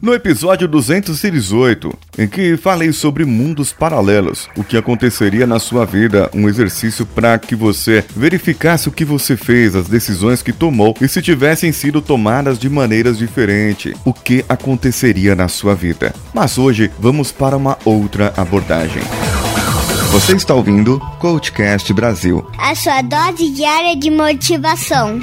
No episódio 218, em que falei sobre mundos paralelos, o que aconteceria na sua vida, um exercício para que você verificasse o que você fez, as decisões que tomou e se tivessem sido tomadas de maneiras diferentes, o que aconteceria na sua vida. Mas hoje vamos para uma outra abordagem. Você está ouvindo Coachcast Brasil a sua dose diária de motivação.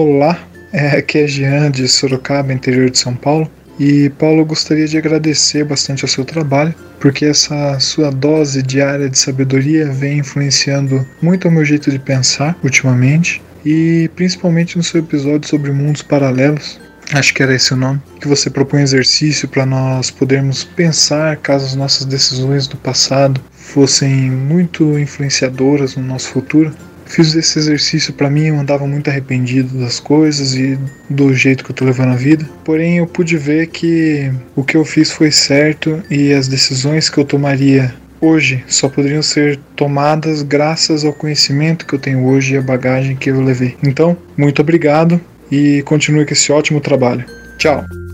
Olá, é, aqui é Jean de Sorocaba, interior de São Paulo. E Paulo, eu gostaria de agradecer bastante ao seu trabalho, porque essa sua dose diária de sabedoria vem influenciando muito o meu jeito de pensar ultimamente, e principalmente no seu episódio sobre mundos paralelos. Acho que era esse o nome. Que você propõe exercício para nós podermos pensar caso as nossas decisões do passado fossem muito influenciadoras no nosso futuro. Fiz esse exercício para mim, eu andava muito arrependido das coisas e do jeito que eu tô levando a vida. Porém, eu pude ver que o que eu fiz foi certo e as decisões que eu tomaria hoje só poderiam ser tomadas graças ao conhecimento que eu tenho hoje e a bagagem que eu levei. Então, muito obrigado e continue com esse ótimo trabalho. Tchau!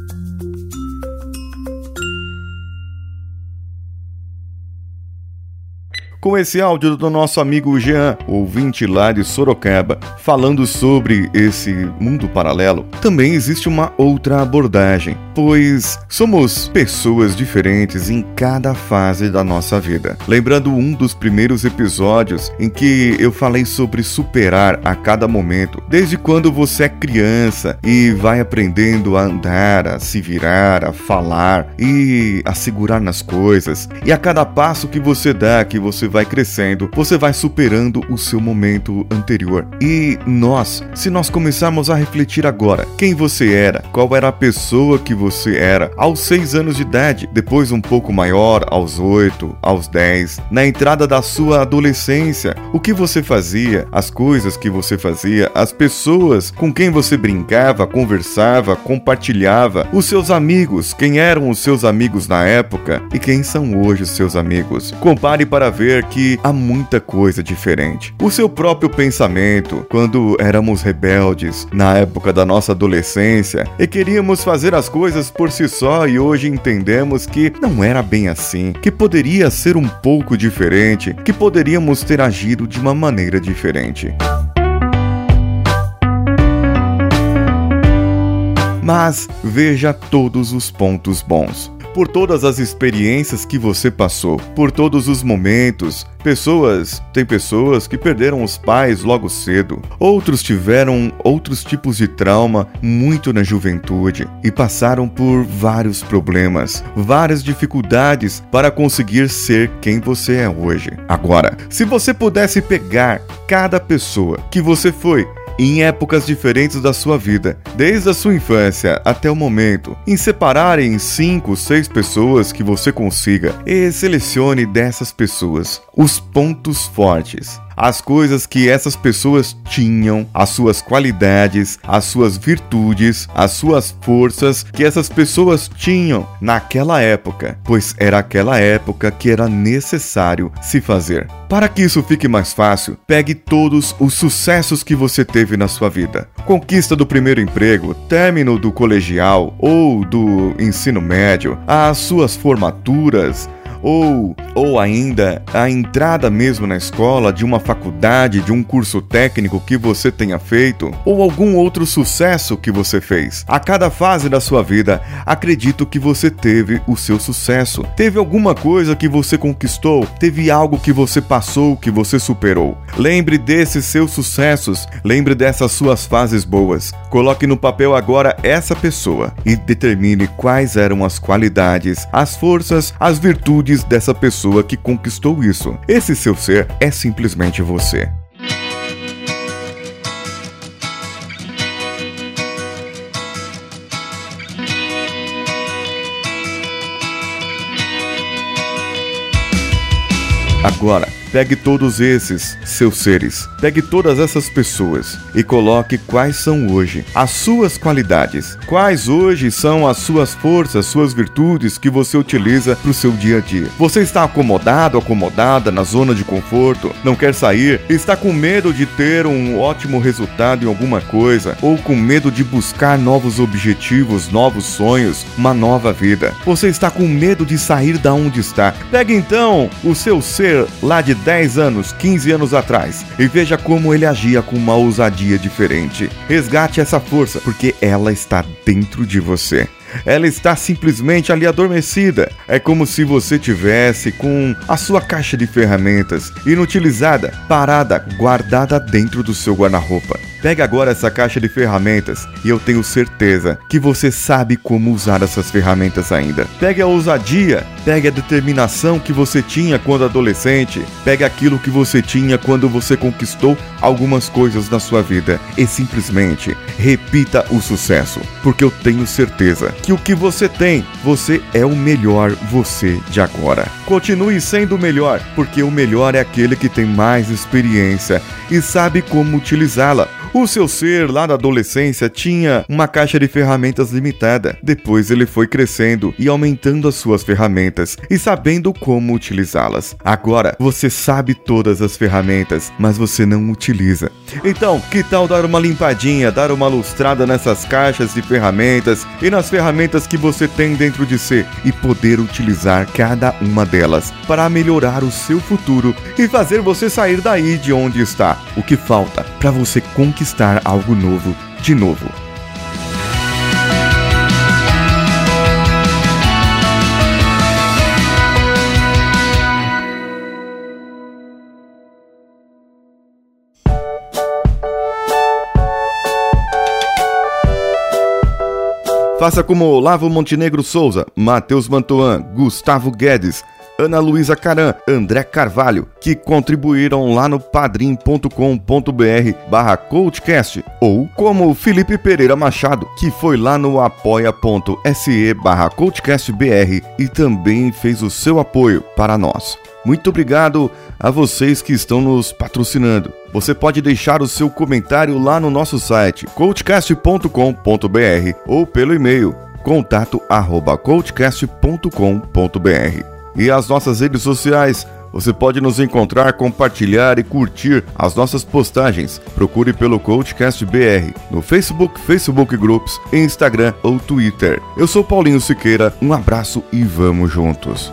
Com esse áudio do nosso amigo Jean, ouvinte lá de Sorocaba, falando sobre esse mundo paralelo, também existe uma outra abordagem, pois somos pessoas diferentes em cada fase da nossa vida. Lembrando um dos primeiros episódios em que eu falei sobre superar a cada momento, desde quando você é criança e vai aprendendo a andar, a se virar, a falar e a segurar nas coisas, e a cada passo que você dá, que você vai crescendo, você vai superando o seu momento anterior. E nós, se nós começarmos a refletir agora, quem você era, qual era a pessoa que você era aos 6 anos de idade, depois um pouco maior, aos 8, aos 10, na entrada da sua adolescência, o que você fazia, as coisas que você fazia, as pessoas com quem você brincava, conversava, compartilhava, os seus amigos, quem eram os seus amigos na época e quem são hoje os seus amigos. Compare para ver que há muita coisa diferente. O seu próprio pensamento, quando éramos rebeldes, na época da nossa adolescência, e queríamos fazer as coisas por si só e hoje entendemos que não era bem assim, que poderia ser um pouco diferente, que poderíamos ter agido de uma maneira diferente. Mas veja todos os pontos bons por todas as experiências que você passou, por todos os momentos. Pessoas, tem pessoas que perderam os pais logo cedo, outros tiveram outros tipos de trauma muito na juventude e passaram por vários problemas, várias dificuldades para conseguir ser quem você é hoje. Agora, se você pudesse pegar cada pessoa que você foi em épocas diferentes da sua vida, desde a sua infância até o momento, em separar em 5, 6 pessoas que você consiga e selecione dessas pessoas os pontos fortes as coisas que essas pessoas tinham, as suas qualidades, as suas virtudes, as suas forças que essas pessoas tinham naquela época, pois era aquela época que era necessário se fazer. Para que isso fique mais fácil, pegue todos os sucessos que você teve na sua vida. Conquista do primeiro emprego, término do colegial ou do ensino médio, as suas formaturas, ou, ou ainda a entrada mesmo na escola de uma faculdade, de um curso técnico que você tenha feito, ou algum outro sucesso que você fez. A cada fase da sua vida, acredito que você teve o seu sucesso. Teve alguma coisa que você conquistou, teve algo que você passou, que você superou. Lembre desses seus sucessos, lembre dessas suas fases boas. Coloque no papel agora essa pessoa e determine quais eram as qualidades, as forças, as virtudes dessa pessoa que conquistou isso. Esse seu ser é simplesmente você. Agora, Pegue todos esses seus seres, pegue todas essas pessoas e coloque quais são hoje as suas qualidades, quais hoje são as suas forças, suas virtudes que você utiliza para o seu dia a dia. Você está acomodado, acomodada na zona de conforto, não quer sair, está com medo de ter um ótimo resultado em alguma coisa ou com medo de buscar novos objetivos, novos sonhos, uma nova vida. Você está com medo de sair da onde está. Pegue então o seu ser lá de 10 anos, 15 anos atrás e veja como ele agia com uma ousadia diferente. Resgate essa força, porque ela está dentro de você ela está simplesmente ali adormecida. É como se você tivesse com a sua caixa de ferramentas inutilizada, parada, guardada dentro do seu guarda-roupa. Pegue agora essa caixa de ferramentas e eu tenho certeza que você sabe como usar essas ferramentas ainda. Pegue a ousadia, pegue a determinação que você tinha quando adolescente, pegue aquilo que você tinha quando você conquistou algumas coisas na sua vida e simplesmente repita o sucesso, porque eu tenho certeza que o que você tem, você é o melhor você de agora. Continue sendo o melhor, porque o melhor é aquele que tem mais experiência e sabe como utilizá-la. O seu ser lá na adolescência tinha uma caixa de ferramentas limitada. Depois ele foi crescendo e aumentando as suas ferramentas e sabendo como utilizá-las. Agora você sabe todas as ferramentas, mas você não utiliza. Então, que tal dar uma limpadinha, dar uma lustrada nessas caixas de ferramentas e nas ferramentas que você tem dentro de si e poder utilizar cada uma delas para melhorar o seu futuro e fazer você sair daí de onde está? O que falta para você conquistar algo novo de novo. Faça como Olavo Montenegro Souza, Matheus Mantuan, Gustavo Guedes, Ana Luísa Caran, André Carvalho, que contribuíram lá no padrim.com.br barra coachcast, ou como Felipe Pereira Machado, que foi lá no apoia.se barra coachcastbr e também fez o seu apoio para nós. Muito obrigado a vocês que estão nos patrocinando. Você pode deixar o seu comentário lá no nosso site coachcast.com.br ou pelo e-mail contato@coachcast.com.br e as nossas redes sociais. Você pode nos encontrar, compartilhar e curtir as nossas postagens. Procure pelo Coachcast BR no Facebook, Facebook Groups, Instagram ou Twitter. Eu sou Paulinho Siqueira, um abraço e vamos juntos.